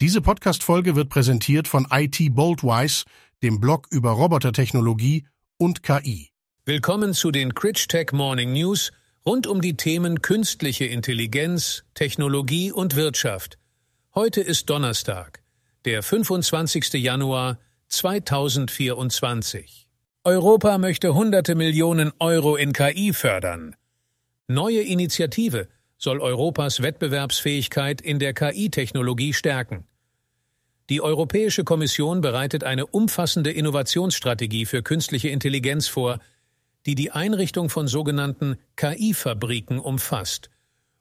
Diese Podcast-Folge wird präsentiert von IT Boldwise, dem Blog über Robotertechnologie und KI. Willkommen zu den Critch Morning News rund um die Themen künstliche Intelligenz, Technologie und Wirtschaft. Heute ist Donnerstag, der 25. Januar 2024. Europa möchte hunderte Millionen Euro in KI fördern. Neue Initiative soll Europas Wettbewerbsfähigkeit in der KI-Technologie stärken. Die Europäische Kommission bereitet eine umfassende Innovationsstrategie für künstliche Intelligenz vor, die die Einrichtung von sogenannten KI-Fabriken umfasst,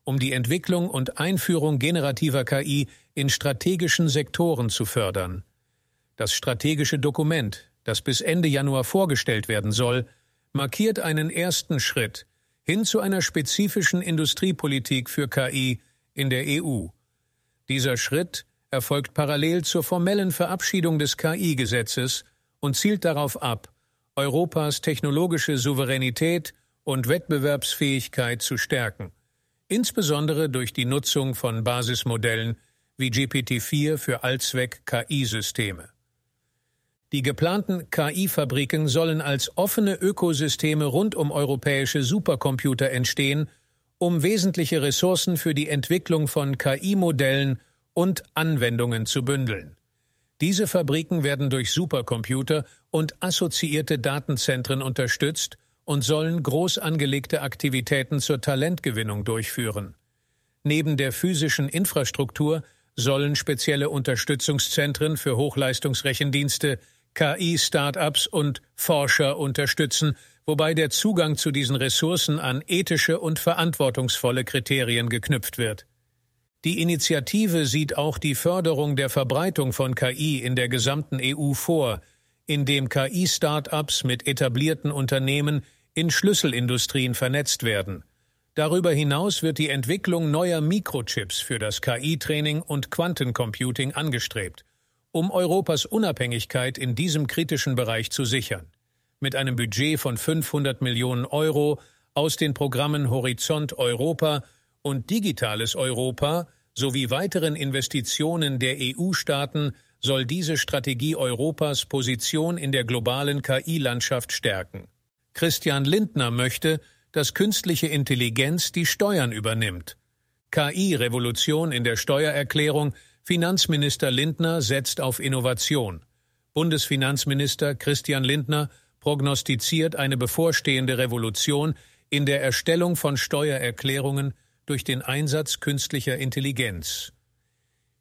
um die Entwicklung und Einführung generativer KI in strategischen Sektoren zu fördern. Das strategische Dokument, das bis Ende Januar vorgestellt werden soll, markiert einen ersten Schritt hin zu einer spezifischen Industriepolitik für KI in der EU. Dieser Schritt erfolgt parallel zur formellen Verabschiedung des KI-Gesetzes und zielt darauf ab, Europas technologische Souveränität und Wettbewerbsfähigkeit zu stärken, insbesondere durch die Nutzung von Basismodellen wie GPT-4 für Allzweck-KI-Systeme. Die geplanten KI-Fabriken sollen als offene Ökosysteme rund um europäische Supercomputer entstehen, um wesentliche Ressourcen für die Entwicklung von KI-Modellen und Anwendungen zu bündeln. Diese Fabriken werden durch Supercomputer und assoziierte Datenzentren unterstützt und sollen groß angelegte Aktivitäten zur Talentgewinnung durchführen. Neben der physischen Infrastruktur sollen spezielle Unterstützungszentren für Hochleistungsrechendienste, KI-Startups und Forscher unterstützen, wobei der Zugang zu diesen Ressourcen an ethische und verantwortungsvolle Kriterien geknüpft wird. Die Initiative sieht auch die Förderung der Verbreitung von KI in der gesamten EU vor, indem KI-Start-ups mit etablierten Unternehmen in Schlüsselindustrien vernetzt werden. Darüber hinaus wird die Entwicklung neuer Mikrochips für das KI-Training und Quantencomputing angestrebt, um Europas Unabhängigkeit in diesem kritischen Bereich zu sichern. Mit einem Budget von 500 Millionen Euro aus den Programmen Horizont Europa und Digitales Europa sowie weiteren Investitionen der EU-Staaten soll diese Strategie Europas Position in der globalen KI-Landschaft stärken. Christian Lindner möchte, dass künstliche Intelligenz die Steuern übernimmt. KI-Revolution in der Steuererklärung Finanzminister Lindner setzt auf Innovation. Bundesfinanzminister Christian Lindner prognostiziert eine bevorstehende Revolution in der Erstellung von Steuererklärungen durch den Einsatz künstlicher Intelligenz.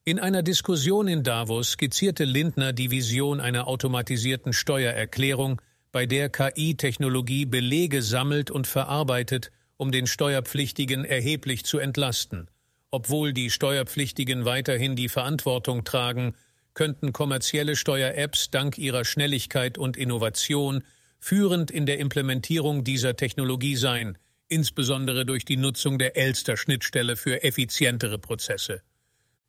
In einer Diskussion in Davos skizzierte Lindner die Vision einer automatisierten Steuererklärung, bei der KI-Technologie Belege sammelt und verarbeitet, um den Steuerpflichtigen erheblich zu entlasten. Obwohl die Steuerpflichtigen weiterhin die Verantwortung tragen, könnten kommerzielle Steuer-Apps dank ihrer Schnelligkeit und Innovation führend in der Implementierung dieser Technologie sein, insbesondere durch die Nutzung der Elster-Schnittstelle für effizientere Prozesse.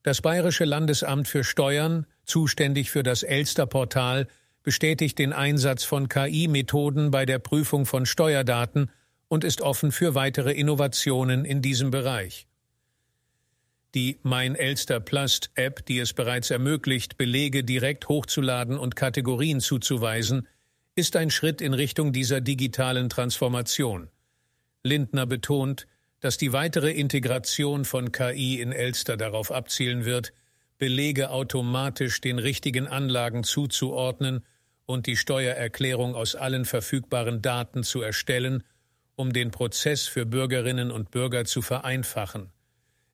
Das Bayerische Landesamt für Steuern, zuständig für das Elster-Portal, bestätigt den Einsatz von KI-Methoden bei der Prüfung von Steuerdaten und ist offen für weitere Innovationen in diesem Bereich. Die Mein Elster Plus App, die es bereits ermöglicht, Belege direkt hochzuladen und Kategorien zuzuweisen, ist ein Schritt in Richtung dieser digitalen Transformation. Lindner betont, dass die weitere Integration von KI in Elster darauf abzielen wird, Belege automatisch den richtigen Anlagen zuzuordnen und die Steuererklärung aus allen verfügbaren Daten zu erstellen, um den Prozess für Bürgerinnen und Bürger zu vereinfachen.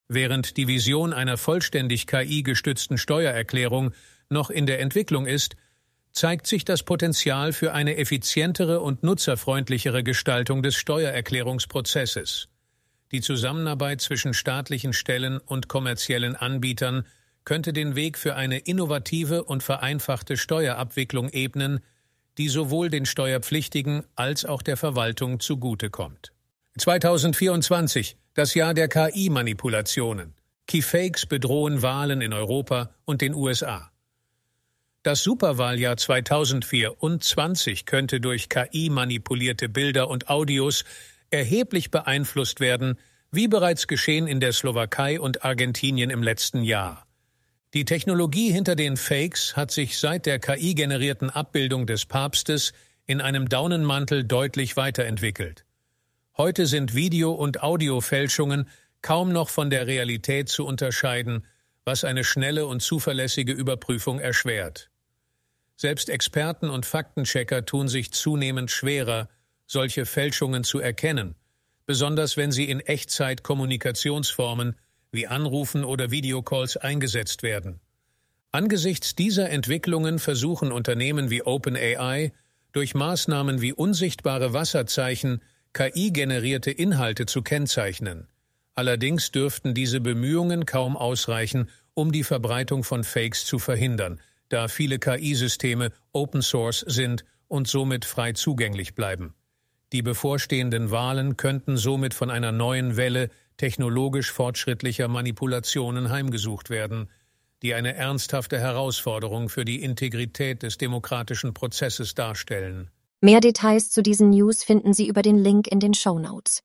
Während die Vision einer vollständig KI-gestützten Steuererklärung noch in der Entwicklung ist, zeigt sich das Potenzial für eine effizientere und nutzerfreundlichere Gestaltung des Steuererklärungsprozesses. Die Zusammenarbeit zwischen staatlichen Stellen und kommerziellen Anbietern könnte den Weg für eine innovative und vereinfachte Steuerabwicklung ebnen, die sowohl den Steuerpflichtigen als auch der Verwaltung zugutekommt. 2024, das Jahr der KI-Manipulationen. Keyfakes bedrohen Wahlen in Europa und den USA. Das Superwahljahr 2024 könnte durch KI manipulierte Bilder und Audios erheblich beeinflusst werden, wie bereits geschehen in der Slowakei und Argentinien im letzten Jahr. Die Technologie hinter den Fakes hat sich seit der KI-generierten Abbildung des Papstes in einem Daunenmantel deutlich weiterentwickelt. Heute sind Video- und Audiofälschungen kaum noch von der Realität zu unterscheiden, was eine schnelle und zuverlässige Überprüfung erschwert. Selbst Experten und Faktenchecker tun sich zunehmend schwerer, solche Fälschungen zu erkennen, besonders wenn sie in Echtzeit Kommunikationsformen wie Anrufen oder Videocalls eingesetzt werden. Angesichts dieser Entwicklungen versuchen Unternehmen wie OpenAI durch Maßnahmen wie unsichtbare Wasserzeichen KI-generierte Inhalte zu kennzeichnen. Allerdings dürften diese Bemühungen kaum ausreichen, um die Verbreitung von Fakes zu verhindern, da viele KI-Systeme Open Source sind und somit frei zugänglich bleiben. Die bevorstehenden Wahlen könnten somit von einer neuen Welle technologisch fortschrittlicher Manipulationen heimgesucht werden, die eine ernsthafte Herausforderung für die Integrität des demokratischen Prozesses darstellen. Mehr Details zu diesen News finden Sie über den Link in den Show Notes.